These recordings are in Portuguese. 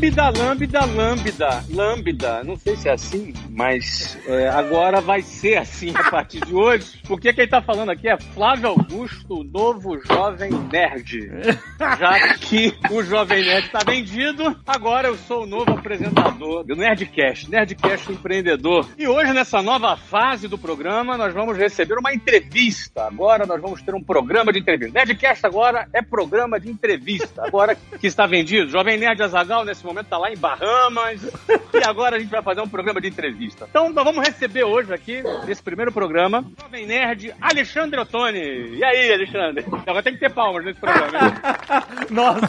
Lambda, lambda, lambda, lambda. Não sei se é assim, mas é, agora vai ser assim a partir de hoje. Porque quem tá falando aqui é Flávio Augusto, novo jovem nerd. Já que o jovem nerd tá vendido, agora eu sou o novo apresentador do Nerdcast, Nerdcast empreendedor. E hoje, nessa nova fase do programa, nós vamos receber uma entrevista. Agora nós vamos ter um programa de entrevista. Nerdcast agora é programa de entrevista. Agora que está vendido, Jovem Nerd Azagal nesse momento está lá em Bahamas e agora a gente vai fazer um programa de entrevista. Então nós vamos receber hoje aqui, nesse primeiro programa, o Jovem Nerd Alexandre Ottoni. E aí, Alexandre? Agora tem que ter palmas nesse programa. hein? Nossa!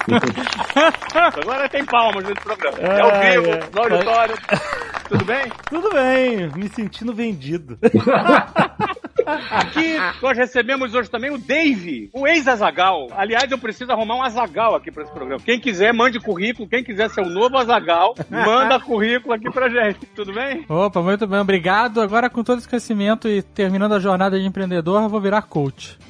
Agora tem palmas nesse programa. É ao vivo, ai. no auditório. Tudo bem? Tudo bem, me sentindo vendido. Aqui nós recebemos hoje também o Dave, o ex-Azagal. Aliás, eu preciso arrumar um Azagal aqui para esse programa. Quem quiser, mande currículo. Quem quiser ser o novo Azagal, manda currículo aqui pra gente. Tudo bem? Opa, muito bem, obrigado. Agora, com todo esse conhecimento e terminando a jornada de empreendedor, eu vou virar coach.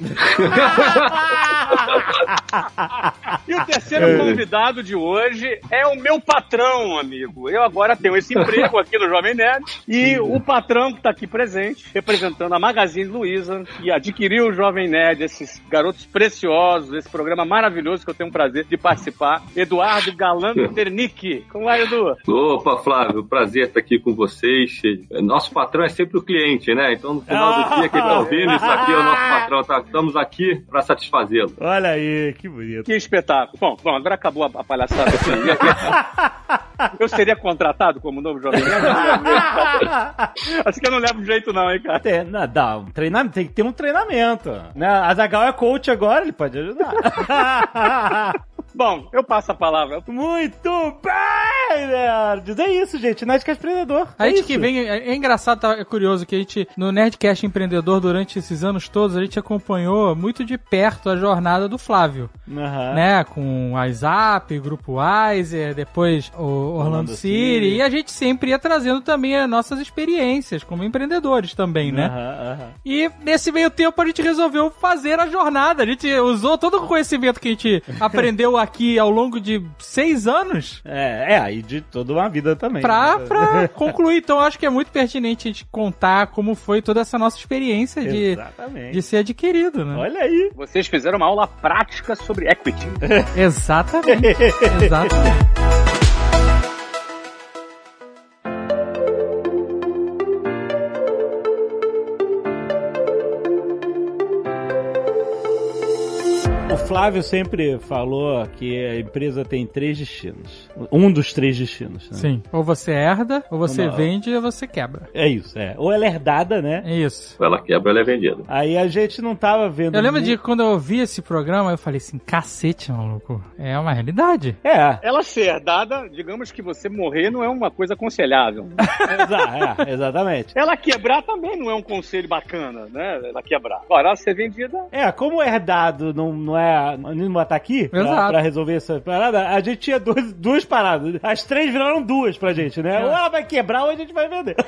E o terceiro convidado de hoje é o meu patrão, amigo. Eu agora tenho esse emprego aqui no Jovem Nerd. E o patrão que está aqui presente, representando a Magazine Luiza, que adquiriu o Jovem Nerd, esses garotos preciosos, esse programa maravilhoso que eu tenho o prazer de participar, Eduardo Galando Ternick. Como vai, Edu? Opa, Flávio, prazer estar aqui com vocês. Nosso patrão é sempre o cliente, né? Então, no final do dia, quem tá ouvindo isso aqui é o nosso patrão. Tá? Estamos aqui para satisfazê-lo. Olha aí, que bonito. Que espetáculo. Bom, bom agora acabou a, a palhaçada. aqui. Eu seria contratado como novo Jovem Nerd? Acho que eu não levo jeito não, hein, cara? Tem, não, dá um treinamento, tem que ter um treinamento. Né? A Zagal é coach agora, ele pode ajudar. Bom, eu passo a palavra. Muito bem, nerds. É isso, gente. Nerdcast Empreendedor. A é gente isso. que vem, é é engraçado, tá, é curioso que a gente, no Nerdcast Empreendedor, durante esses anos todos, a gente acompanhou muito de perto a jornada do Flávio, Aham. né? Com o WhatsApp, Grupo Wiser, depois o Orlando, Orlando City, City. e a gente sempre ia trazendo também as nossas experiências como empreendedores também, né? Aham, aham. E nesse meio tempo a gente resolveu fazer a jornada. A gente usou todo o conhecimento que a gente aprendeu aqui ao longo de seis anos É, é, aí de toda uma vida também. pra, né? pra concluir. Então acho que é muito pertinente a gente contar como foi toda essa nossa experiência de, Exatamente. de ser adquirido, né? Olha aí. Vocês fizeram uma aula prática sobre equity. Exatamente. Exatamente. Flávio sempre falou que a empresa tem três destinos. Um dos três destinos. Né? Sim. Ou você herda, ou você Não. vende, ou você quebra. É isso, é. Ou ela é herdada, né? É isso. Ou ela quebra, ela é vendida. Aí a gente não tava vendo. Eu lembro mu- de quando eu ouvi esse programa, eu falei assim, cacete, maluco. É uma realidade. É, Ela ser herdada, digamos que você morrer não é uma coisa aconselhável. exa- é, exatamente. Ela quebrar também não é um conselho bacana, né? Ela quebrar. Agora, ela ser vendida. É, como herdado não, não é. Não botar aqui pra, Exato. pra resolver essa parada, a gente tinha duas, duas paradas. As três viraram duas pra gente, né? É. Ou ela vai quebrar ou a gente vai vender.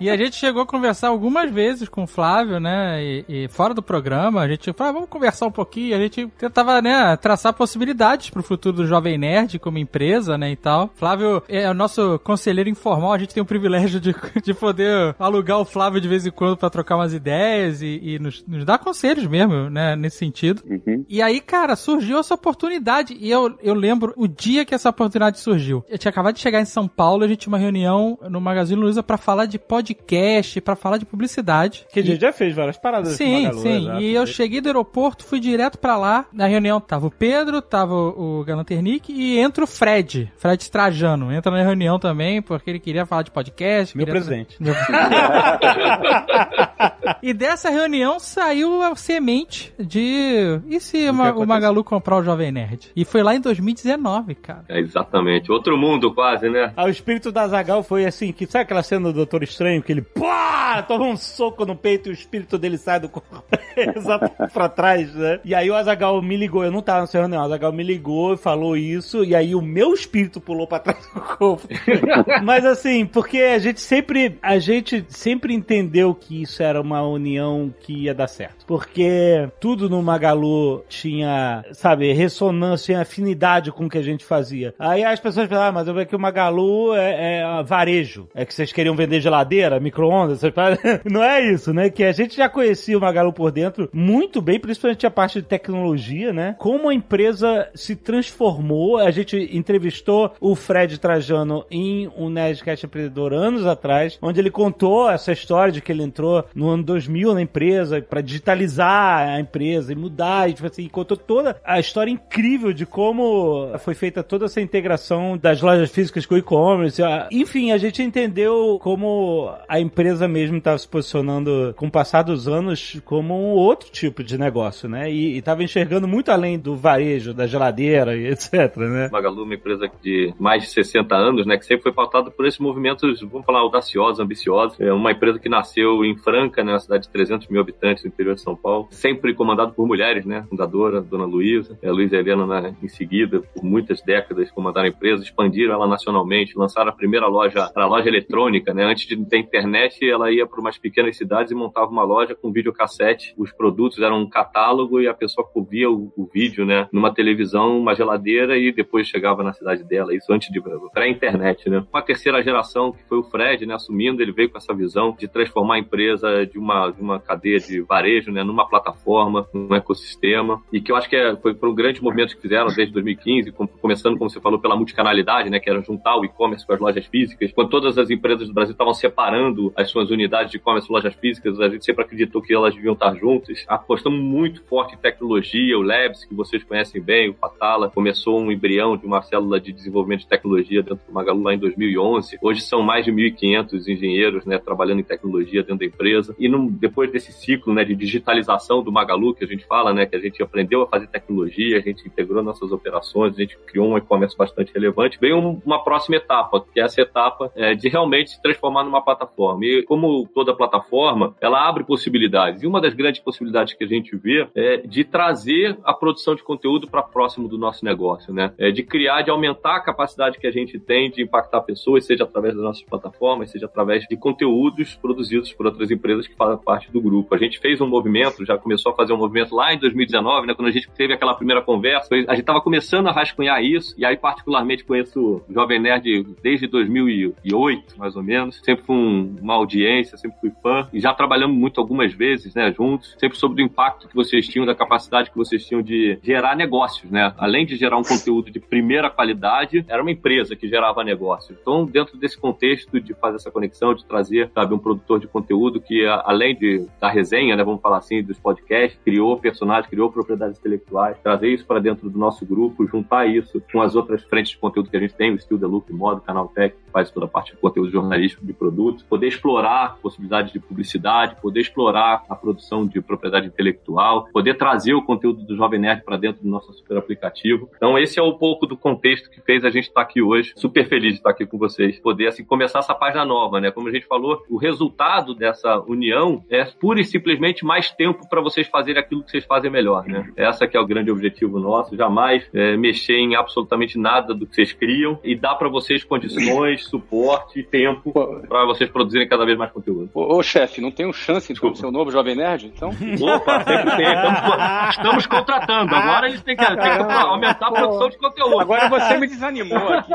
E a gente chegou a conversar algumas vezes com o Flávio, né? E, e fora do programa, a gente falou, ah, vamos conversar um pouquinho. A gente tentava, né, traçar possibilidades pro futuro do Jovem Nerd como empresa, né, e tal. Flávio é o nosso conselheiro informal, a gente tem o privilégio de, de poder alugar o Flávio de vez em quando pra trocar umas ideias e, e nos, nos dar conselhos mesmo, né, nesse sentido. E aí, cara, surgiu essa oportunidade. E eu, eu lembro o dia que essa oportunidade surgiu. Eu tinha acabado de chegar em São Paulo a gente tinha uma reunião no Magazine Luiza pra falar de podcast, pra falar de publicidade. Que a gente já fez várias paradas. Sim, Magalu, sim. exato. E eu cheguei do aeroporto, fui direto pra lá. Na reunião tava o Pedro, tava o o Galanternick e entra o Fred, Fred Trajano. Entra na reunião também, porque ele queria falar de podcast. Meu presente. Meu- e dessa reunião saiu a semente de. E se o? Magalu comprar o Jovem Nerd? E foi lá em 2019, cara. É Exatamente. Outro mundo quase, né? Ah, o espírito da Zagal foi assim, que sabe aquela cena do Doutor Estranho que ele pá, toma um soco no peito e o espírito dele sai do corpo exato pra trás, né? E aí o Azagal me ligou, eu não tava nessa reunião, o Azagal me ligou e falou isso, e aí o meu espírito pulou pra trás do corpo. Mas assim, porque a gente sempre, a gente sempre entendeu que isso era uma união que ia dar certo. Porque tudo no Magalu tinha, sabe, ressonância, afinidade com o que a gente fazia. Aí as pessoas falam, ah, mas eu vejo que o Magalu é, é varejo. É que vocês queriam vender geladeira, micro-ondas, vocês falam... não é isso, né? Que a gente já conhecia o Magalu por dentro muito bem, principalmente a parte de tecnologia, né? Como a empresa se transformou. A gente entrevistou o Fred Trajano em um Nerdcast Empreendedor anos atrás, onde ele contou essa história de que ele entrou no ano 2000 na empresa para digitalizar a empresa e mudar, e tipo assim, contou toda a história incrível de como foi feita toda essa integração das lojas físicas com o e-commerce. Enfim, a gente entendeu como a empresa mesmo estava se posicionando com o passar dos anos como um outro tipo de negócio, né? E estava enxergando muito além do varejo, da geladeira e etc, né? Magalu é uma empresa de mais de 60 anos, né? Que sempre foi pautada por esses movimentos, vamos falar, audaciosos, ambiciosos. É uma empresa que nasceu em Franca, né? Uma cidade de 300 mil habitantes no interior de São Paulo. Sempre comandado por mulheres, né? Fundadora, Dona Luísa. A Luísa Helena, né? em seguida, por muitas décadas, comandaram a empresa, expandiram ela nacionalmente, lançaram a primeira loja, a loja eletrônica, né? Antes de ter internet, ela ia para umas pequenas cidades e montava uma loja com videocassete. Os produtos eram um catálogo e a pessoa via o, o vídeo, né? Numa televisão, uma geladeira e depois chegava na cidade dela. Isso antes de pré-internet, né? Uma terceira geração, que foi o Fred, né? Assumindo, ele veio com essa visão de transformar a empresa de uma, de uma cadeia de varejo, né? Numa plataforma, num ecossistema. E que eu acho que é, foi, um grande movimento que fizeram desde 2015, começando, como você falou, pela multicanalidade, né? Que era juntar o e-commerce com as lojas físicas. Quando todas as empresas do Brasil estavam separando as suas unidades de e-commerce e lojas físicas, a gente sempre acreditou que elas deviam estar juntas. Apostamos muito forte em tecnologia, o Labs, que vocês conhecem bem, o Fatala, começou um embrião de uma célula de desenvolvimento de tecnologia dentro do Magalu lá em 2011. Hoje são mais de 1.500 engenheiros, né, trabalhando em tecnologia dentro da empresa. E depois desse ciclo, né, de digitalização do Magalu, que a gente fala, né, que a gente aprendeu a fazer tecnologia, a gente integrou nossas operações, a gente criou um e-commerce bastante relevante, veio um, uma próxima etapa, que é essa etapa é, de realmente se transformar numa plataforma. E como toda plataforma, ela abre possibilidades. E uma das grandes possibilidades que a gente vê é de trazer a produção de conteúdo para próximo do nosso negócio, né? É de criar, de aumentar a capacidade que a gente tem de impactar pessoas, seja através das nossas plataformas, seja através de conteúdos produzidos por outras empresas que fazem parte do grupo. A gente fez um movimento, já começou a fazer um movimento lá em 2019, né? Quando a gente teve aquela primeira conversa, a gente estava começando a rascunhar isso, e aí particularmente conheço o Jovem Nerd desde 2008, mais ou menos. Sempre fui um, uma audiência, sempre fui fã, e já trabalhamos muito algumas vezes, né, juntos, sempre soube do impacto que vocês tinham, da capacidade que vocês tinham de gerar negócios, né? Além de gerar um conteúdo de primeira qualidade, era uma empresa que gerava negócios. Então, dentro desse contexto de fazer essa conexão, de trazer, sabe, um produtor de conteúdo que, além de da resenha, né, vamos falar assim, dos podcasts, criou personagens, criou propriedades intelectuais, trazer isso para dentro do nosso grupo, juntar isso com as outras frentes de conteúdo que a gente tem, o Estilo The Look, Modo, Canal Tech, que faz toda a parte de conteúdo jornalístico de produtos, poder explorar possibilidades de publicidade, poder explorar a produção de propriedade intelectual, poder trazer o conteúdo do Jovem Nerd para dentro do nosso super aplicativo. Então, esse é um pouco do contexto que fez a gente estar tá aqui hoje. Super feliz de estar aqui com vocês. Poder, assim, começar essa página nova, né? Como a gente falou, o resultado dessa união é pura e simplesmente mais tempo para vocês fazerem aquilo que vocês fazem melhor, né? Essa que é o grande objetivo nosso. Jamais é, mexer em absolutamente nada do que vocês criam e dar para vocês condições, suporte e tempo para vocês produzirem cada vez mais conteúdo. Ô, ô chefe, não tem um chance de ser o novo Jovem Nerd, então? Opa, sempre tem. Estamos, estamos contratando. Agora eles têm que, têm que aumentar a produção de conteúdo. Agora você me desanimou aqui.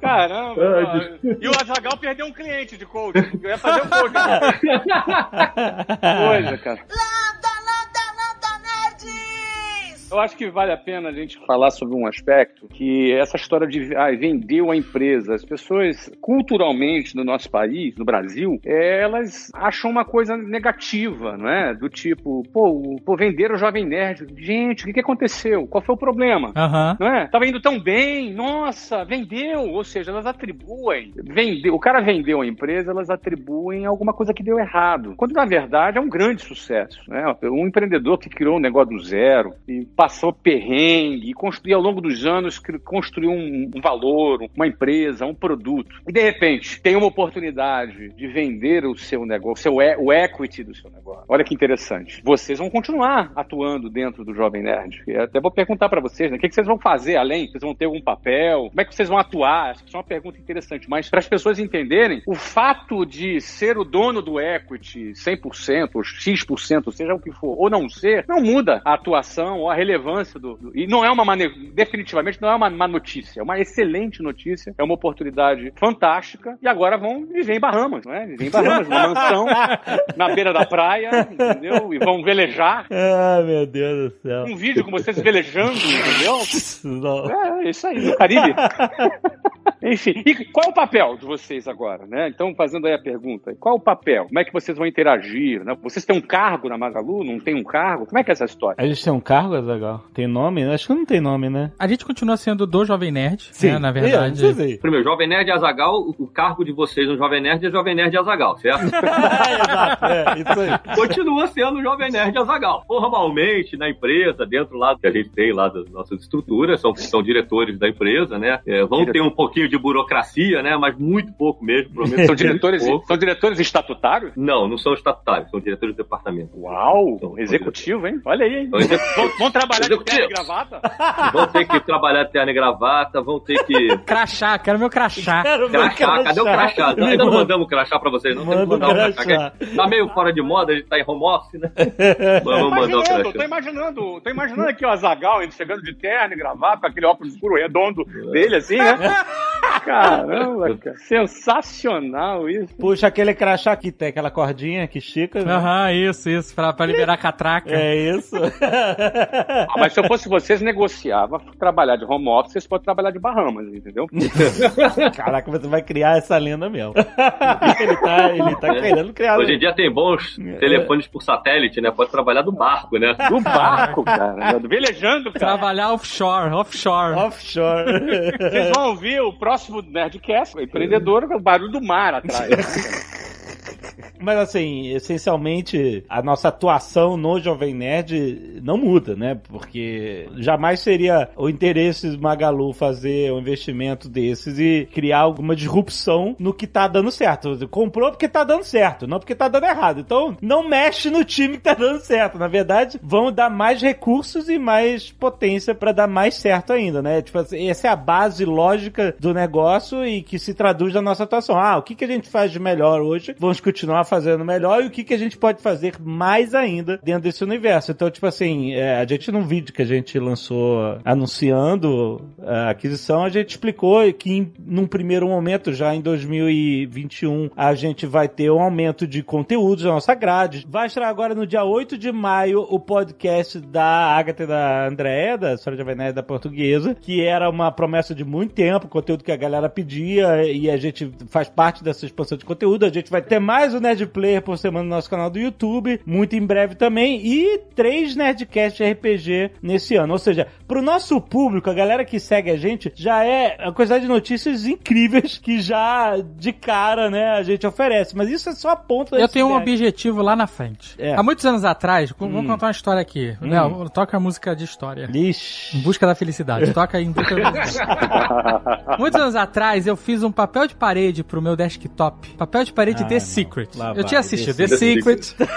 Caramba. e o Azagal perdeu um cliente de coach. Eu ia fazer um coach. Coisa, cara. Eu acho que vale a pena a gente falar sobre um aspecto que essa história de ah, vendeu a empresa. As pessoas, culturalmente, no nosso país, no Brasil, elas acham uma coisa negativa, não é? Do tipo, pô, pô venderam o Jovem Nerd. Gente, o que, que aconteceu? Qual foi o problema? Uhum. Não é? Tava indo tão bem, nossa, vendeu. Ou seja, elas atribuem. Vendeu, o cara vendeu a empresa, elas atribuem alguma coisa que deu errado. Quando, na verdade, é um grande sucesso. Né? Um empreendedor que criou um negócio do zero e passou perrengue, e construiu ao longo dos anos, construiu um, um valor, uma empresa, um produto. E de repente tem uma oportunidade de vender o seu negócio, o, seu o equity do seu negócio. Olha que interessante. Vocês vão continuar atuando dentro do Jovem Nerd. Eu até vou perguntar para vocês, né? O que, que vocês vão fazer além? Vocês vão ter algum papel? Como é que vocês vão atuar? Isso é uma pergunta interessante. Mas para as pessoas entenderem, o fato de ser o dono do equity 100% ou X%, seja o que for, ou não ser, não muda a atuação ou a relevância do. do- e não é uma mane... definitivamente não é uma má notícia, é uma excelente notícia, é uma oportunidade fantástica. E agora vão viver em Bahamas, não é? Viver em Bahamas, numa mansão, na beira da praia, entendeu? E vão velejar. Ah, meu Deus do céu. Um vídeo com vocês velejando, entendeu? Não. É, é isso aí, no Caribe. Enfim, e qual é o papel de vocês agora, né? Então, fazendo aí a pergunta, qual é o papel? Como é que vocês vão interagir, né? Vocês têm um cargo na Magalu? Não tem um cargo? Como é que é essa história? A gente tem um cargo, Azagal? Tem nome? Acho que não tem nome, né? A gente continua sendo do Jovem Nerd, né, na É, verdade. sei. Primeiro, Jovem Nerd e Azagal, o cargo de vocês no Jovem Nerd é Jovem Nerd e Azagal, certo? Exato, é, isso aí. Continua sendo Jovem Nerd e Azagal. Formalmente, na empresa, dentro lá que a gente tem lá das nossas estruturas, são, são diretores da empresa, né? É, vão ter um pouquinho de burocracia, né? Mas muito pouco mesmo, prometo. São diretores, são diretores estatutários? Não, não são estatutários, são diretores de departamento. Uau! São- Executivo, hein? Olha aí, hein? Vão, vão trabalhar de terno e gravata? Vão ter que trabalhar de terno e gravata, vão ter que. Crachá, quero meu crachá. Quero meu Crachá, cadê o crachá? Ainda não manda- mandamos crachá pra vocês, não. Tem que Manda mandar o um crachá. crachá. que Tá meio fora de moda, a gente tá em home office, né? Mas vamos mandar o imaginando, tô crachá. imaginando, tô imaginando aqui o Azagal chegando de terno e gravata, com aquele óculos escuro redondo dele, assim, né? Caramba, cara. Sensacional isso. Puxa aquele crachá que tem aquela cordinha que estica. né? Aham, isso, isso, pra, pra liberar a catraca. É isso. Ah, mas se eu fosse vocês, negociava trabalhar de home office, vocês podem trabalhar de Bahamas, entendeu? Caraca, você vai criar essa lenda mesmo. ele tá, ele tá querendo criar. Hoje em dia tem bons telefones por satélite, né? Pode trabalhar do barco, né? Do barco, cara. Velejando, cara. Trabalhar offshore, offshore. Offshore. Vocês vão ouvir o próximo Nerdcast, o empreendedor, com o barulho do mar atrás. Mas assim, essencialmente, a nossa atuação no Jovem Nerd não muda, né? Porque jamais seria o interesse do Magalu fazer um investimento desses e criar alguma disrupção no que tá dando certo. Comprou porque tá dando certo, não porque tá dando errado. Então, não mexe no time que tá dando certo. Na verdade, vão dar mais recursos e mais potência pra dar mais certo ainda, né? Tipo assim, essa é a base lógica do negócio e que se traduz na nossa atuação. Ah, o que, que a gente faz de melhor hoje? Vamos continuar fazendo melhor e o que, que a gente pode fazer mais ainda dentro desse universo. Então, tipo assim, é, a gente num vídeo que a gente lançou anunciando a aquisição, a gente explicou que em, num primeiro momento, já em 2021, a gente vai ter um aumento de conteúdos na nossa grade. Vai estrear agora no dia 8 de maio o podcast da Agatha e da Andréa, da História de Avenida da Portuguesa, que era uma promessa de muito tempo, conteúdo que a galera pedia e a gente faz parte dessa expansão de conteúdo. A gente vai ter mais o Nerd Player por semana no nosso canal do YouTube, muito em breve também, e três Nerdcast RPG nesse ano. Ou seja, pro nosso público, a galera que segue a gente, já é a quantidade de notícias incríveis que já de cara, né, a gente oferece. Mas isso é só a ponta Eu tenho um objetivo lá na frente. É. Há muitos anos atrás, vamos contar uma história aqui. Léo, toca a música de história. Ixi. Em busca da felicidade. Toca aí em busca da felicidade. Muitos anos atrás, eu fiz um papel de parede pro meu desktop. Papel de parede Ah, The não. Secret. Lá eu tinha assistido The The, Secret. Secret.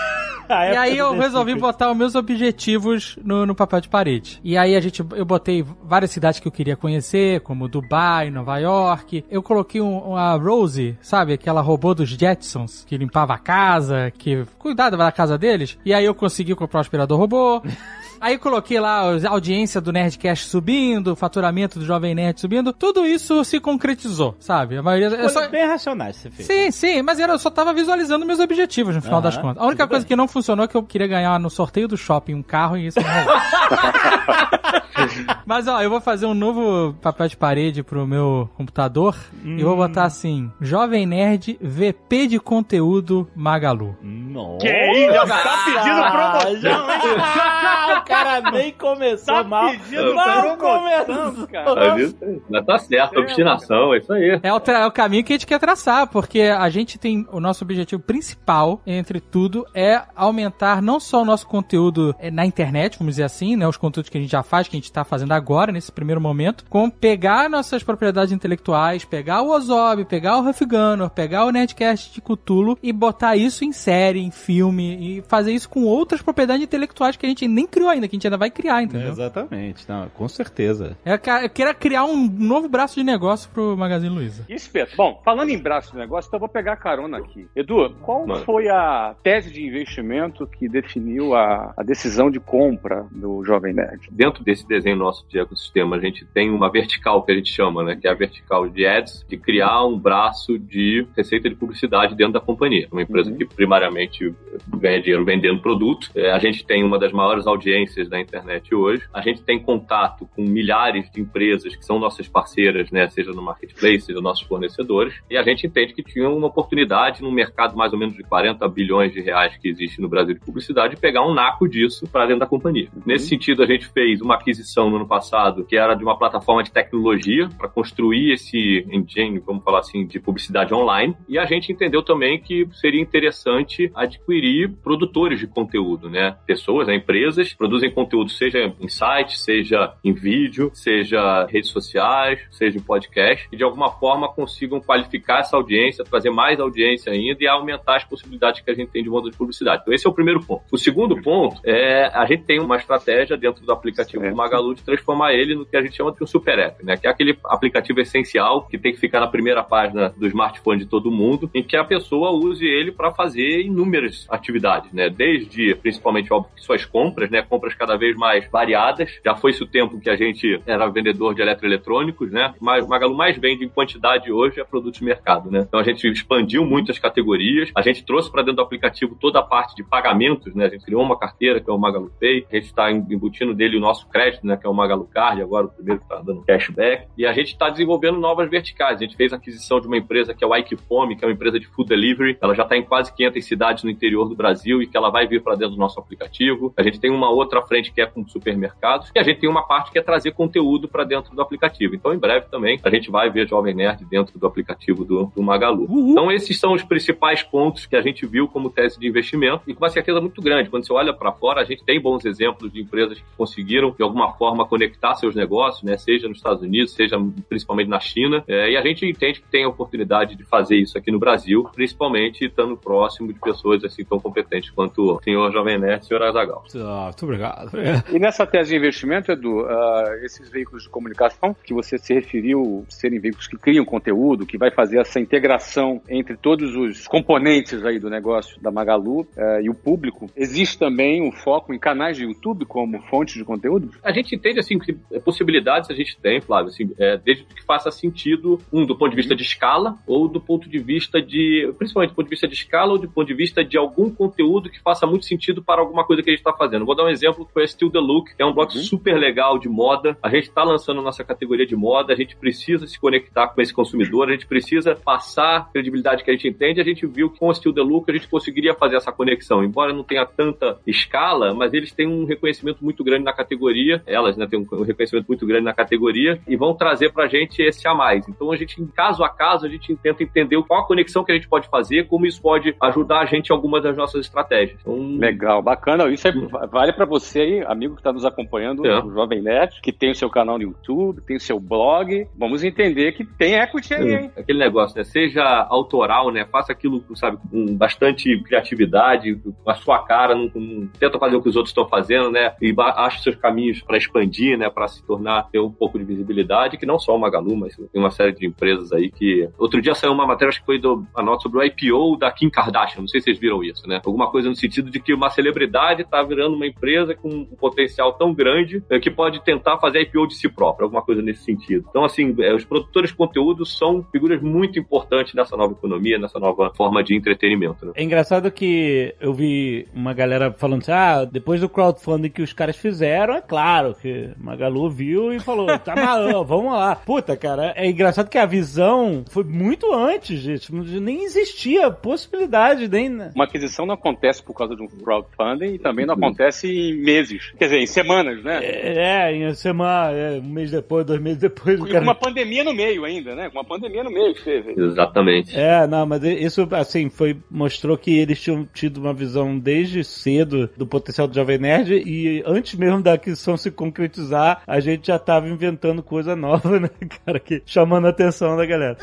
E aí eu resolvi Secret. botar os meus objetivos no, no papel de parede. E aí a gente, eu botei várias cidades que eu queria conhecer, como Dubai, Nova York. Eu coloquei um, uma Rosie, sabe? Aquela robô dos Jetsons, que limpava a casa, que cuidava da casa deles. E aí eu consegui comprar um aspirador robô. Aí coloquei lá a audiência do Nerdcast subindo, o faturamento do Jovem Nerd subindo. Tudo isso se concretizou, sabe? A maioria... Eu Coisas só... bem racionais você fez. Sim, sim, mas era, eu só tava visualizando meus objetivos no final das contas. A única coisa bem. que não funcionou é que eu queria ganhar no sorteio do shopping um carro e isso não. Mas ó, eu vou fazer um novo papel de parede pro meu computador e vou botar assim: Jovem Nerd VP de conteúdo Magalu. Hum, Não. Que isso? Já tá pedindo promoção, hein? Ah, o cara nem começou Tá mal. promoção, começou. cara. Mas, isso, mas tá certo, obstinação, é isso aí. É o, tra- é o caminho que a gente quer traçar, porque a gente tem o nosso objetivo principal, entre tudo, é aumentar não só o nosso conteúdo eh, na internet, vamos dizer assim, né, os conteúdos que a gente já faz, que a gente tá fazendo agora, nesse primeiro momento, com pegar nossas propriedades intelectuais, pegar o Ozob, pegar o Huff Gunner, pegar o Nerdcast de Cthulhu e botar isso em série, em filme, e fazer isso com outras propriedades intelectuais que a gente nem criou ainda, que a gente ainda vai criar, entendeu? Exatamente, não, com certeza. Eu ca- eu quero criar um novo braço de negócio pro Magazine Luiza. Espeto. Bom, falando em braço de negócio, então eu vou pegar a carona aqui. Edu, qual Mano. foi a tese de investimento que definiu a, a decisão de compra do Jovem Nerd? Dentro desse desenho nosso de ecossistema, a gente tem uma vertical que a gente chama, né? Que é a vertical de ads, de criar um braço de receita de publicidade dentro da companhia. Uma empresa Uhum. que primariamente ganha dinheiro vendendo produto. É, a gente tem uma das maiores audiências da internet hoje. A gente tem contato com milhares de empresas que são nossas parceiras, né? Seja no marketplace, seja nossos fornecedores. E a gente entende que tinha uma oportunidade num mercado mais ou menos de 40 bilhões de reais que existe no Brasil de publicidade, pegar um naco disso para dentro da companhia. Nesse sentido, a gente fez uma aquisição no ano passado que era de uma plataforma de tecnologia para construir esse engine, vamos falar assim, de publicidade online. E a gente entendeu também que seria interessante adquirir produtores de conteúdo, né? Pessoas, né? empresas produzem conteúdo, seja em site, seja em vídeo, seja redes sociais, seja em podcast, e de alguma forma consigam qualificar essa audiência, trazer mais audiência ainda e aumentar as possibilidades que a gente tem de modo de publicidade. Então, esse é o primeiro ponto. O segundo ponto é a gente tem uma estratégia dentro do aplicativo Certo. do Magalu de transformar ele no que a gente chama de um super app, né? Que é aquele aplicativo essencial que tem que ficar na primeira página do smartphone de todo mundo, em que a pessoa use ele para fazer inúmeras atividades, né? Desde, principalmente, óbvio, suas compras, né? Compras cada vez mais variadas. Já foi-se o tempo que a gente era vendedor de eletroeletrônicos, né? Mas o Magalu mais vende em quantidade hoje é produtos de mercado, né? Então a gente expandiu muito as categorias, a gente trouxe para dentro do aplicativo toda a parte de pagamentos, né? A gente criou uma carteira que é o Magalu Pay, a gente está embutindo dele o nosso crédito, né? Que é o Magalu Card, agora o primeiro que está dando cashback. E a gente está desenvolvendo novas verticais. A gente fez a aquisição de uma empresa que é o Ike Fome, que é uma empresa de food delivery. Ela já está em quase 500 cidades no interior do Brasil e que ela vai vir para dentro do nosso aplicativo. A gente tem uma outra frente que é com supermercados e a gente tem uma parte que é trazer conteúdo para dentro do aplicativo. Então, em breve também, a gente vai ver Jovem Nerd dentro do aplicativo do, do Magalu. Então, esses são os principais pontos que a gente viu como tese de investimento e com uma certeza muito grande. Quando você olha para fora, a gente tem bons exemplos de empresas que conseguiram, de alguma forma, conectar seus negócios, né? seja nos Estados Unidos, seja principalmente na China. É, e a gente entende que tem a oportunidade de fazer isso aqui no Brasil, principalmente estando próximo de pessoas assim tão competentes quanto o senhor Jovem Nerd e o senhor Azagal. Ah, muito obrigado. E nessa tese de investimento, Edu, ah, esses veículos de comunicação que você se referiu serem veículos que criam conteúdo, que vai fazer essa integração entre todos os componentes aí do negócio da Magalu ah, e o público, existe também um foco em canais de YouTube como fonte de conteúdo? A gente entende assim que possibilidades a gente tem, Flávio, assim, é, desde que faça sentido, um do ponto de vista de escala ou do ponto de vista de, principalmente do ponto de vista de escala ou do ponto de vista de algum conteúdo que faça muito sentido para alguma coisa que a gente está fazendo. Vou dar um exemplo que foi a Still the Look, que é um blog super legal de moda. A gente está lançando nossa categoria de moda, a gente precisa se conectar com esse consumidor, a gente precisa passar a credibilidade que a gente entende. A gente viu que com a Still the Look a gente conseguiria fazer essa conexão, embora não tenha tanta escala, mas eles têm um reconhecimento muito grande na categoria. Elas, né, têm um reconhecimento muito grande na categoria e vão trazer pra gente esse a mais. Então a gente, caso a caso, a gente tenta entender qual a conexão que a gente pode fazer, como isso pode ajudar a gente em algumas das nossas estratégias. Então, Legal, bacana. Isso é- vale para você aí, amigo que está nos acompanhando, É. o Jovem Nerd, que tem o seu canal no YouTube, tem o seu blog. Vamos entender que tem equity aí, hein? Aquele negócio, né? Seja autoral, né? Faça aquilo, sabe, com bastante criatividade, com a sua cara, não, não tenta fazer o que os outros estão fazendo, né? E ache seus caminhos para expandir, né? Para se tornar, ter um pouco de visibilidade, que não só o Magalu, mas tem uma série de empresas aí que... Outro dia saiu uma matéria, acho que foi do, a nota sobre o IPO da Kim Kardashian, não sei se vocês viram isso, né? Alguma coisa no sentido de que uma celebridade tá virando uma empresa com um potencial tão grande eh, que pode tentar fazer IPO de si própria, alguma coisa nesse sentido. Então, assim, eh, os produtores de conteúdo são figuras muito importantes nessa nova economia, nessa nova forma de entretenimento, né? É engraçado que eu vi uma galera falando assim, ah, depois do crowdfunding que os caras fizeram, é claro que Magalu viu e falou, tá maluco, vamos lá. Puta, cara, é engraçado que a visão foi muito antes disso, nem existia possibilidade, nem né? Uma aquisição não acontece por causa de um crowdfunding e também não acontece em meses. Quer dizer, em semanas, né? É, em semana, é, um mês depois, dois meses depois. E cara... com uma pandemia no meio ainda, né? Com uma pandemia no meio que teve. Exatamente. É, não, mas isso, assim, foi, mostrou que eles tinham tido uma visão desde cedo do potencial do Jovem Nerd e antes mesmo da aquisição se concretizar, a gente já tava inventando coisa nova, né, cara, que chamando a atenção da galera.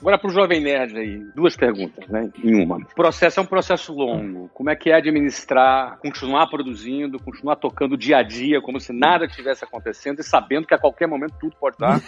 Agora pro Jovem Nerd aí, duas perguntas, né? Em uma. O processo é um processo longo. Como é que é administrar, continuar produzindo, continuar tocando dia a dia, como se nada tivesse acontecendo e sabendo que a qualquer momento tudo pode dar.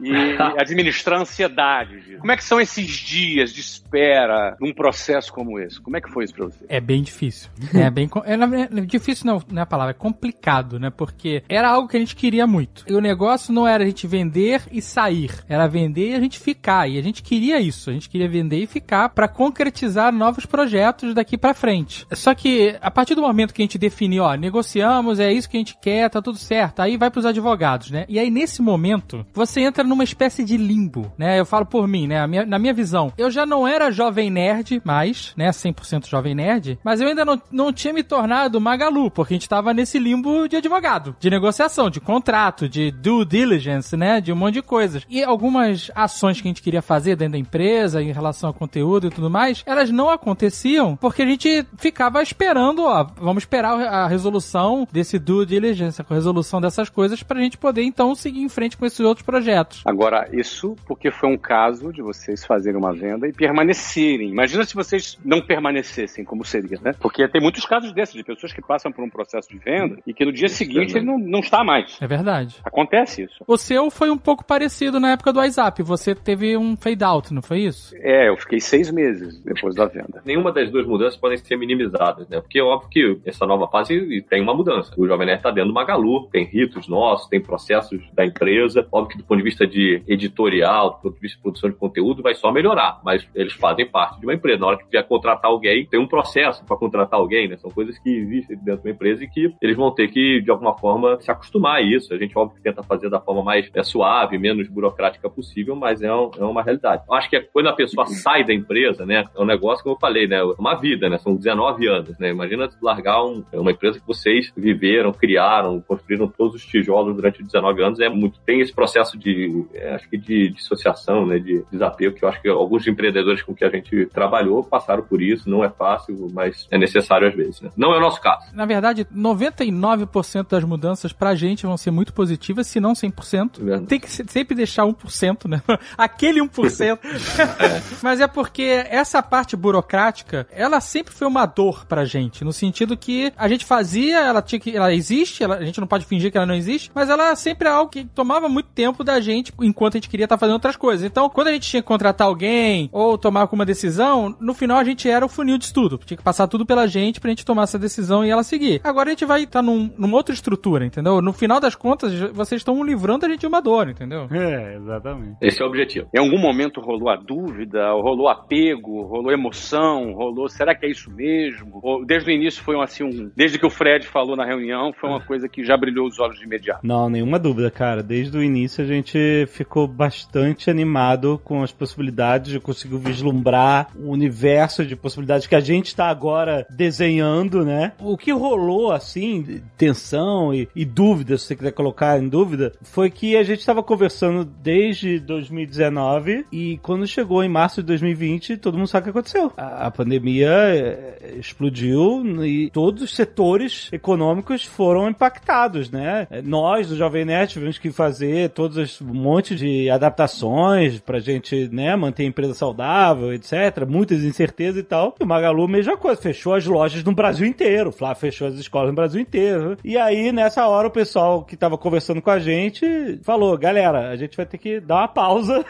e administrar a ansiedade. Como é que são esses dias de espera num processo como esse? Como é que foi isso pra você? É bem difícil. É bem. É, difícil não, não é a palavra, é complicado, né? Porque era algo que a gente queria muito. E o negócio não era a gente vender e sair, era vender e a gente ficar. E a gente queria isso, a gente queria vender e ficar pra concretizar novos projetos daqui pra frente. Só que a partir do momento que a gente definiu, ó, negociamos, é isso que a gente quer, tá tudo certo. Aí vai pros advogados, né? E aí nesse momento, você entra numa espécie de limbo, né? Eu falo por mim, né? Minha- na minha visão, eu já não era jovem nerd mais, né? 100% jovem nerd, mas eu ainda não, não tinha me tornado Magalu, porque a gente tava nesse limbo de advogado, de negociação, de contrato, de due diligence, né? De um monte de coisas. E algumas ações que a gente queria fazer dentro da empresa, em relação ao conteúdo e tudo mais, elas não aconteciam porque a gente ficava esperando, ó, vamos esperar a resolução desse due diligence, a resolução dessas coisas pra gente poder então seguir em frente com esses outros projetos. Agora, isso porque foi um caso de vocês fazerem uma venda e permanecerem. Imagina se vocês não permanecessem, como seria, né? Porque tem muitos casos desses, de pessoas que passam por um processo de venda e que no dia seguinte ele não, não está mais. É verdade. Acontece isso. O seu foi um pouco parecido na época do WhatsApp. Você teve um fade out, não foi isso? É, eu fiquei seis meses depois da venda. Nenhuma das duas mudanças podem ser minimizadas, né? Porque é óbvio que essa nova fase tem uma mudança. O Jovem Nerd está dentro do Magalu, tem ritos nossos, tem processos da empresa. Óbvio que do ponto de vista de editorial, do ponto de vista de produção de conteúdo, vai só melhorar. Mas eles fazem parte de uma empresa. Na hora que vier contratar alguém, tem um processo para contratar alguém, né? São coisas que existem dentro de uma empresa e que eles vão ter que, de alguma forma, se acostumar a isso. A gente, óbvio, que tenta fazer da forma mais é, suave, menos burocrática possível, mas é, um- é uma realidade. Acho que quando a pessoa sai da empresa, né? É um negócio, como eu falei, né? É uma vida, né? São 19 anos, né? Imagina largar um- uma empresa que vocês viveram, criaram, construíram todos os tijolos durante 19 anos. É muito. Tem esse processo de, é, acho que de dissociação, né? De desapego, que eu acho que alguns empreendedores com que a gente trabalhou passaram por isso. Não é fácil, mas é necessário às vezes, né? Não é o nosso caso. Na verdade, 99% das mudanças pra gente vão ser muito positivas, se não 100%. Verdade. Tem que se- sempre deixar 1%, né? Aquele 1%. Mas é porque essa parte burocrática, ela sempre foi uma dor pra gente, no sentido que a gente fazia, ela tinha que, ela existe, ela- a gente não pode fingir que ela não existe, mas ela sempre é algo que tomava muito tempo da gente enquanto a gente queria estar fazendo outras coisas. Então, quando a gente tinha que contratar alguém ou tomar alguma decisão, no final a gente era o funil de estudo. Tinha que passar tudo pela gente pra gente tomar essa decisão e ela seguir. Agora a gente vai estar num, numa outra estrutura, entendeu? No final das contas, vocês estão livrando a gente de uma dor, entendeu? É, exatamente. Esse é o objetivo. Em algum momento rolou a dúvida, rolou apego, rolou emoção, rolou será que é isso mesmo? Desde o início foi um, assim um, desde que o Fred falou na reunião, foi uma coisa que já brilhou os olhos de imediato. Não, nenhuma dúvida, cara. Desde o início a gente ficou bastante animado com as possibilidades de conseguir vislumbrar o universo de possibilidades que a gente está agora desenhando, né? O que rolou, assim, tensão e, e dúvidas, se você quiser colocar em dúvida, foi que a gente estava conversando desde 2019 e quando chegou em março de 2020, todo mundo sabe o que aconteceu. A, a pandemia eh, explodiu e todos os setores econômicos foram impactados, né? Nós, do Jovem Nerd, tivemos que fazer todos os, um monte de adaptações pra gente, né, manter a empresa saudável, etc. Muitas incertezas e tal. E o Magalu, mesma coisa, fechou as lojas no Brasil inteiro. O Flávio fechou as escolas no Brasil inteiro. E aí, nessa hora, o pessoal que tava conversando com a gente falou, galera, a gente vai ter que dar uma pausa,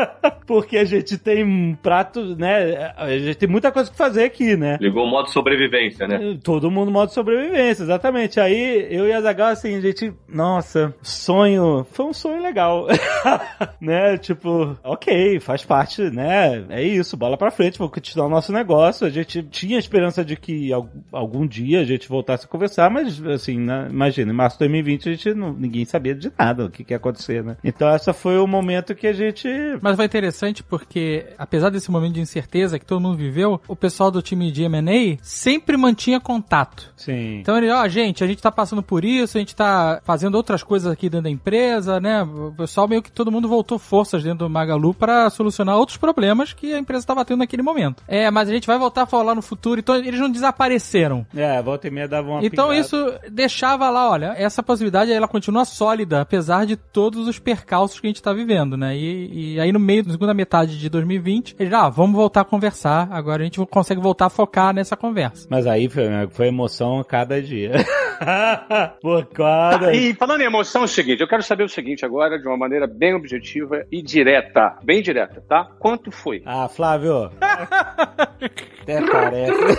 porque a gente tem um prato, né, a gente tem muita coisa que fazer aqui, né? Ligou o modo sobrevivência, né? Todo mundo modo sobrevivência, exatamente. Aí eu e a Zagal, assim, a gente, nossa, sonho, foi um sonho legal. né? Tipo, ok, faz parte, né? É isso, bola pra frente, vamos continuar o nosso negócio. A gente tinha esperança de que al- algum dia a gente voltasse a conversar, mas assim, né? imagina, em março de 2020 a gente não, ninguém sabia de nada o que, que ia acontecer, né? Então essa foi o momento que a gente. Mas foi interessante interessante porque, apesar desse momento de incerteza que todo mundo viveu, o pessoal do time de M&A sempre mantinha contato. Sim. Então ele, ó, gente, a gente tá passando por isso, a gente tá fazendo outras coisas aqui dentro da empresa, né? O pessoal meio que todo mundo voltou forças dentro do Magalu para solucionar outros problemas que a empresa estava tendo naquele momento. É, mas a gente vai voltar a falar no futuro, então eles não desapareceram. É, volta e meia dava uma Então pingada. isso deixava lá, olha, essa possibilidade ela continua sólida, apesar de todos os percalços que a gente tá vivendo, né? E, e aí no meio da segunda metade de 2020, eles, ah, vamos voltar a conversar, agora a gente consegue voltar a focar nessa conversa. Mas aí foi, foi emoção a cada dia. Por cada... Tá, e falando em emoção, é o seguinte, eu quero saber o seguinte agora, de uma maneira bem objetiva e direta, bem direta, tá? Quanto foi? Ah, Flávio. Até parece.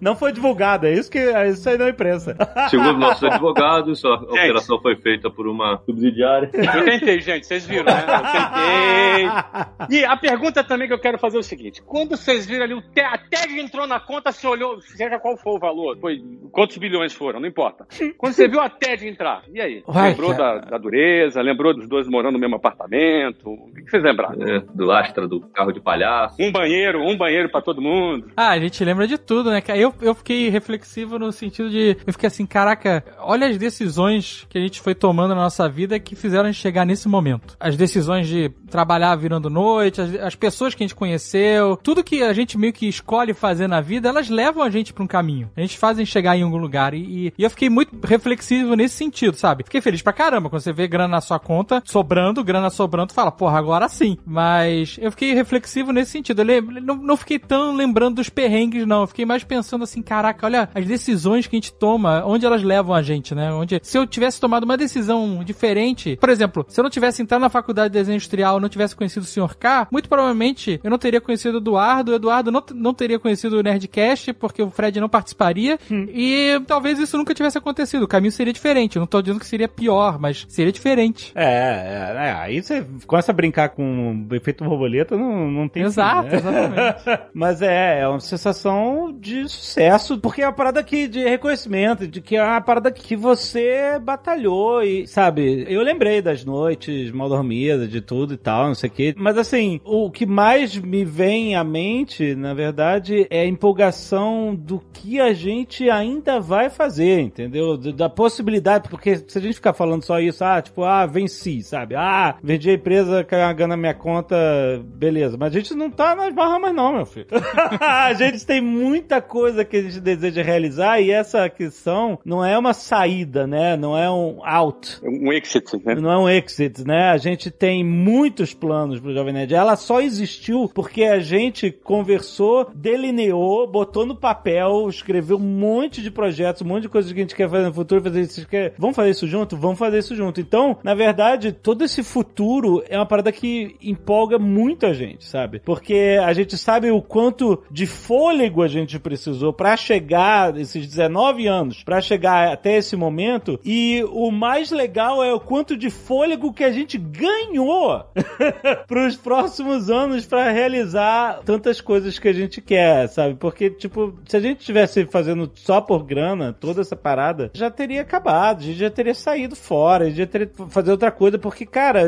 Não foi divulgado, é isso que é isso aí na imprensa. Segundo nossos advogados, a operação foi feita por uma subsidiária. Eu tentei, gente, vocês viram, né? Eu tentei. E a pergunta também que eu quero fazer é o seguinte: quando vocês viram ali, o te, a TED entrou na conta, você olhou, seja qual for o valor, foi quantos bilhões foram, não importa. Quando você viu a TED entrar, e aí? Vai, lembrou da, da dureza, lembrou dos dois morando no mesmo apartamento? O que vocês lembraram? É, do Astra do carro de palhaço. Um banheiro, um banheiro pra todo mundo. Ah, a gente lembra de tudo, né? Eu, eu fiquei reflexivo no sentido de. Eu fiquei assim, caraca, olha as decisões que a gente foi tomando na nossa vida que fizeram a gente chegar nesse momento. As decisões de trabalhar virando noite, as, as pessoas que a gente conheceu, tudo que a gente meio que escolhe fazer na vida, elas levam a gente pra um caminho. A gente fazem chegar em algum lugar. E, e- eu fiquei muito reflexivo nesse sentido, sabe? Fiquei feliz pra caramba quando você vê grana na sua conta, sobrando, grana sobrando, fala, porra, agora sim. Mas eu fiquei reflexivo nesse sentido. Eu lem- não, não fiquei tão lembrando dos perrengues, não. Eu fiquei mais pensando assim, caraca, olha as decisões que a gente toma, onde elas levam a gente, né? Onde, se eu tivesse tomado uma decisão diferente, por exemplo, se eu não tivesse entrado na faculdade de desenho industrial, não tivesse conhecido o Sr. K, muito provavelmente eu não teria conhecido o Eduardo, o Eduardo não, não teria conhecido o Nerdcast, porque o Fred não participaria, e talvez isso nunca tivesse acontecido. O caminho seria diferente. Eu não tô dizendo que seria pior, mas seria diferente. É, é, é, aí você começa a brincar com o efeito borboleta, não, não tem Exato, fim, né? exatamente. Mas é, é uma sensação de sucesso, porque é uma parada que, de reconhecimento, de que é uma parada que você batalhou e, sabe, eu lembrei das noites mal dormidas, de tudo e tal, não sei o quê. Mas assim, o que mais me vem à mente, na verdade, é a empolgação do que a gente ainda vai fazer, entendeu? Da possibilidade, porque se a gente ficar falando só isso, ah, tipo, ah, venci, sabe? Ah, vendi a empresa, cagando na minha conta, beleza. Mas a gente não tá nas Bahamas não, meu filho. a gente tem muita coisa que a gente deseja realizar e essa questão não é uma saída, né? Não é um out. Um exit, né? Não é um exit, né? A gente tem muitos planos pro Jovem Nerd. Ela só existiu porque a gente conversou, delineou, botou no papel, escreveu um monte de projetos, um monte de coisas que a gente quer fazer no futuro, fazer isso, quer... vamos fazer isso junto? Vamos fazer isso junto. Então, na verdade, todo esse futuro é uma parada que empolga muito a gente, sabe? Porque a gente sabe o quanto de fôlego a gente precisou para chegar esses 19 anos, para chegar até esse momento, e o mais legal é o quanto de fôlego que a gente ganhou para os próximos anos para realizar tantas coisas que a gente quer, sabe? Porque, tipo, se a gente estivesse fazendo só por grana toda essa parada, já teria acabado, a gente já teria saído fora, a gente já teria fazer outra coisa, porque, cara,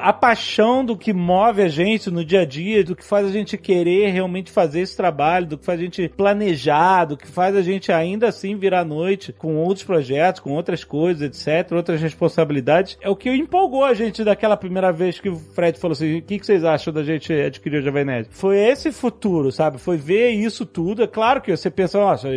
a paixão do que move a gente no dia a dia, do que faz a gente querer realmente fazer esse trabalho, do que faz a gente planejar, do que faz a gente ainda assim virar noite com outros projetos, com outras coisas, etc., outras responsabilidades, é o que empolgou a gente daquela primeira vez que o Fred falou assim: o que, vocês acham da gente adquirir o Jovem Nerd? Foi esse futuro, sabe? Foi ver isso tudo. É claro que você pensa, nossa,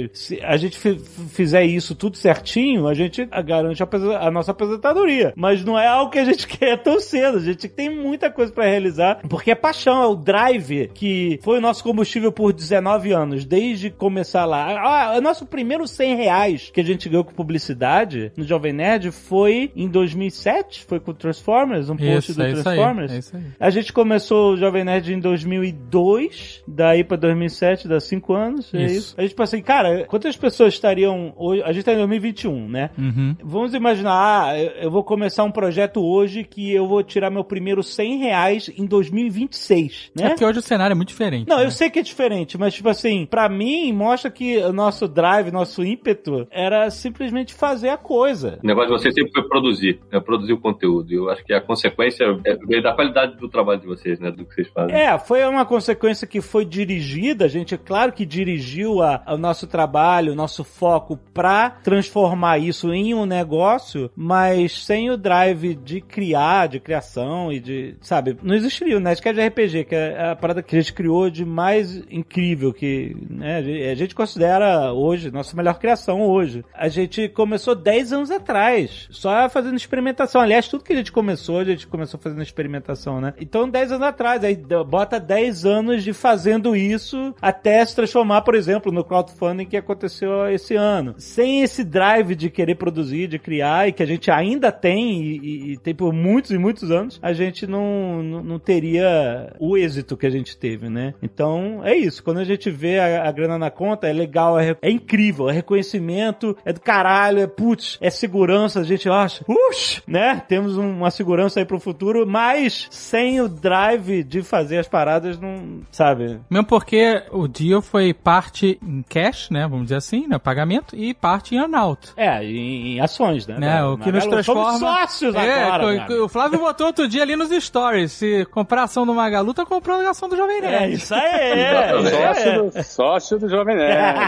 a gente fi- fizer isso tudo certinho, a gente garante a, a nossa aposentadoria. Mas não é algo que a gente quer tão cedo. A gente tem muita coisa pra realizar, porque é paixão, é o drive que foi o nosso combustível por 19 anos, desde começar lá. Ah, o nosso primeiro 100 reais que a gente ganhou com publicidade no Jovem Nerd foi em 2007, foi com o Transformers, um post Isso, do é isso aí. Transformers. É isso aí. A gente começou o Jovem Nerd em 2002, daí pra 2007, dá 5 anos, é Isso. isso. A gente pensou assim, cara, quantas pessoas pessoas estariam hoje, a gente está em 2021, né? Uhum. Vamos imaginar, ah, eu vou começar um projeto hoje que eu vou tirar meu primeiro 100 reais em 2026, É né? porque hoje o cenário é muito diferente. Não, né? eu sei que é diferente, mas tipo assim, pra mim mostra que o nosso drive, nosso ímpeto era simplesmente fazer a coisa. O negócio de vocês sempre foi produzir, né? produzir o conteúdo. Eu acho que a consequência é- veio da qualidade do trabalho de vocês, né? Do que vocês fazem. É, foi uma consequência que foi dirigida, a gente, é claro que dirigiu a- o nosso trabalho, o nosso foco pra transformar isso em um negócio, mas sem o drive de criar, de criação e de, sabe, não existiria o Nerdcast de RPG, que é a parada que a gente criou de mais incrível que, né, a gente- considera hoje, nossa melhor criação hoje. A gente começou 10 anos atrás, só fazendo experimentação. Aliás, tudo que a gente começou, a gente começou fazendo experimentação, né? Então, 10 anos atrás, aí bota 10 anos de fazendo isso até se transformar, por exemplo, no crowdfunding que aconteceu esse ano. Sem esse drive de querer produzir, de criar, e que a gente ainda tem, e, e- tem por muitos e muitos anos, a gente não, não, não teria o êxito que a gente teve, né? Então, é isso. Quando a gente vê a, a grana na conta, é legal, é, é incrível, é reconhecimento, é do caralho, é putz, é segurança, a gente acha, ush, né? Temos um- uma segurança aí pro futuro, mas sem o drive de fazer as paradas, não, sabe? Mesmo porque o deal foi parte em cash, né? Vamos dizer assim, né? Pagamento, e parte em earnout. É, em, em ações, né? Né, o que nos transforma. Somos sócios é, agora, o Flávio botou outro dia ali nos stories. Se comprar ação do Magalu, tá comprando a ação do Jovem É Nerd. isso aí, é, isso aí. Sócio, do, sócio do Jovem Nerd.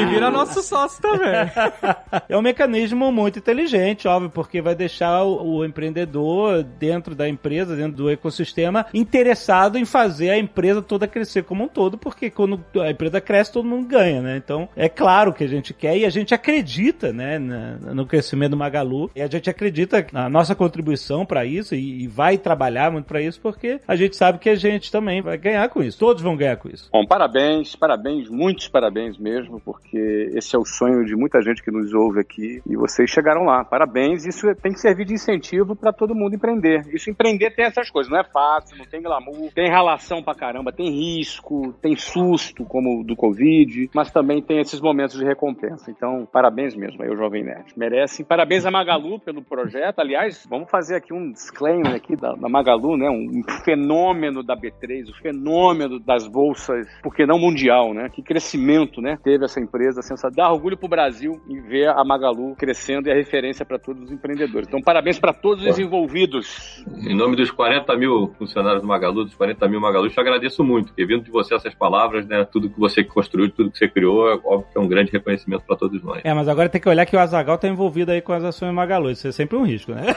E vira nosso sócio também. É um mecanismo muito inteligente, óbvio, porque vai deixar o, o empreendedor dentro da empresa, dentro do ecossistema, interessado em fazer a empresa toda crescer como um todo, porque quando a empresa cresce, todo mundo ganha, né? Então, é claro que a gente quer e a gente acredita, né, no crescimento do Magalu. E a gente acredita na nossa contribuição para isso e, vai trabalhar muito para isso, porque a gente sabe que a gente também vai ganhar com isso. Todos vão ganhar com isso. Bom, parabéns, parabéns, muitos parabéns mesmo, porque esse é o sonho de muita gente que nos ouve aqui e vocês chegaram lá. Parabéns, isso tem que servir de incentivo para todo mundo empreender. Isso empreender tem essas coisas, não é fácil, não tem glamour, tem relação pra caramba, tem risco, tem susto, como do Covid, mas também tem esses momentos de recompensa. Então, parabéns mesmo aí, o Jovem Nerd. Merece. Parabéns a Magalu pelo projeto. Aliás, vamos fazer aqui um disclaimer aqui da, da Magalu, né? Um fenômeno da B3, o fenômeno das bolsas, porque não mundial, né? Que crescimento, né? Teve essa empresa, sensacional. Dá orgulho pro Brasil em ver a Magalu crescendo e a referência para todos os empreendedores. Então, parabéns para todos os envolvidos. Em nome dos 40 mil funcionários do Magalu, dos 40 mil Magalu, te agradeço muito, porque vindo de você essas palavras, né, tudo que você construiu, tudo que você criou, é óbvio que é um grande reconhecimento para todos nós. É, mas agora tem que olhar que o Azagal tá envolvido aí com as ações Magalu. Isso é sempre um risco, né?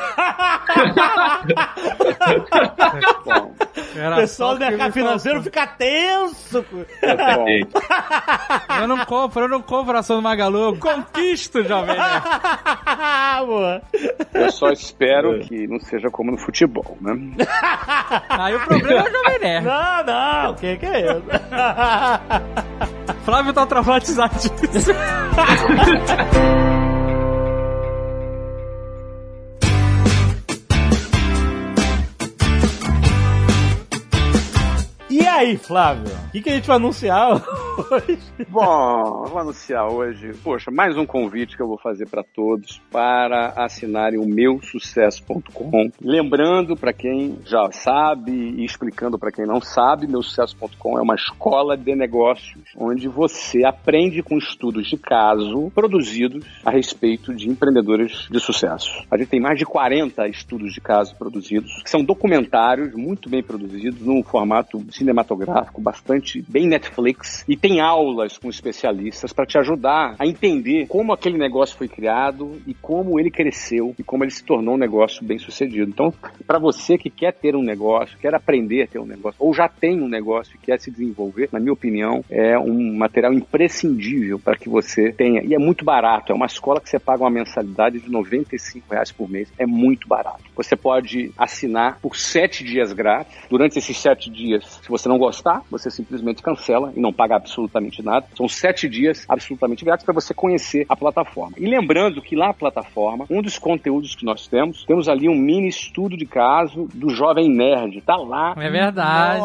Bom, O Era pessoal do mercado me financeiro fica tenso. bom. Eu não compro, eu não compro a ação do Magalu, eu conquisto, Jovem. Eu só espero que não seja como no futebol, né? Aí o problema é o Jovem Nerd. Não, não, o que, que é isso? Flávio tá traumatizado disso. E aí, Flávio? O que, que a gente vai anunciar hoje? Bom, vou anunciar hoje, poxa, mais um convite que eu vou fazer para todos para assinarem o meusucesso.com. Lembrando para quem já sabe e explicando para quem não sabe, meusucesso.com é uma escola de negócios onde você aprende com estudos de caso produzidos a respeito de empreendedores de sucesso. A gente tem mais de 40 estudos de caso produzidos, que são documentários muito bem produzidos num formato cinematográfico bastante bem Netflix e tem aulas com especialistas para te ajudar a entender como aquele negócio foi criado e como ele cresceu e como ele se tornou um negócio bem sucedido. Então, para você que quer ter um negócio, quer aprender a ter um negócio ou já tem um negócio e quer se desenvolver, na minha opinião, é um material imprescindível para que você tenha. E é muito barato, é uma escola que você paga uma mensalidade de 95 reais por mês, é muito barato. Você pode assinar por sete dias grátis. Durante esses sete dias, se você não gostar, você simplesmente cancela e não paga absolutamente nada. São sete dias absolutamente grátis para você conhecer a plataforma. E lembrando que lá na plataforma, um dos conteúdos que nós temos, temos ali um mini estudo de caso do Jovem Nerd. Tá lá. É verdade.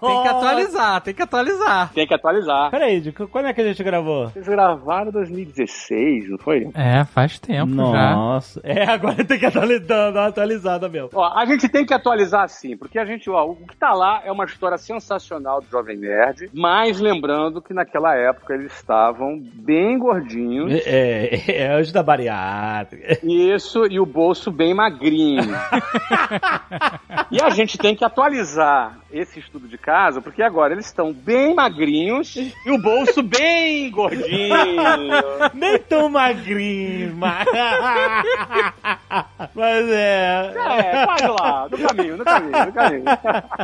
Tem que atualizar, tem que atualizar. Tem que atualizar. Peraí, quando é que a gente gravou? Vocês gravaram em 2016, não foi? É, faz tempo já. Nossa. É, agora tem que atualizar, dar uma atualizada mesmo. Ó, a gente tem que atualizar sim, porque a gente, ó, o que tá lá é uma história sensacional do Jovem Nerd, mas lembrando que naquela época eles estavam bem gordinhos. É, é, é antes da bariátrica. Isso, e o bolso bem magrinho. e a gente tem que atualizar esse estudo de caso, porque agora eles estão bem magrinhos e o bolso bem gordinho. Nem tão magrinho, mas... mas é... É, quase lá, no caminho, no caminho, no caminho.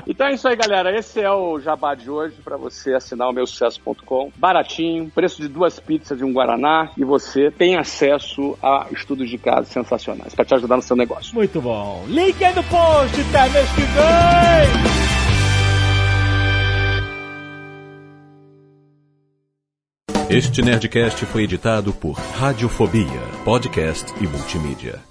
Então é isso aí, galera. Esse é o jabá de hoje para você assinar o meu sucesso.com. Baratinho, preço de duas pizzas e um guaraná e você tem acesso a estudos de caso sensacionais para te ajudar no seu negócio. Muito bom. Link aí no post, até mês que vem! Este Nerdcast foi editado por Radiofobia, podcast e multimídia.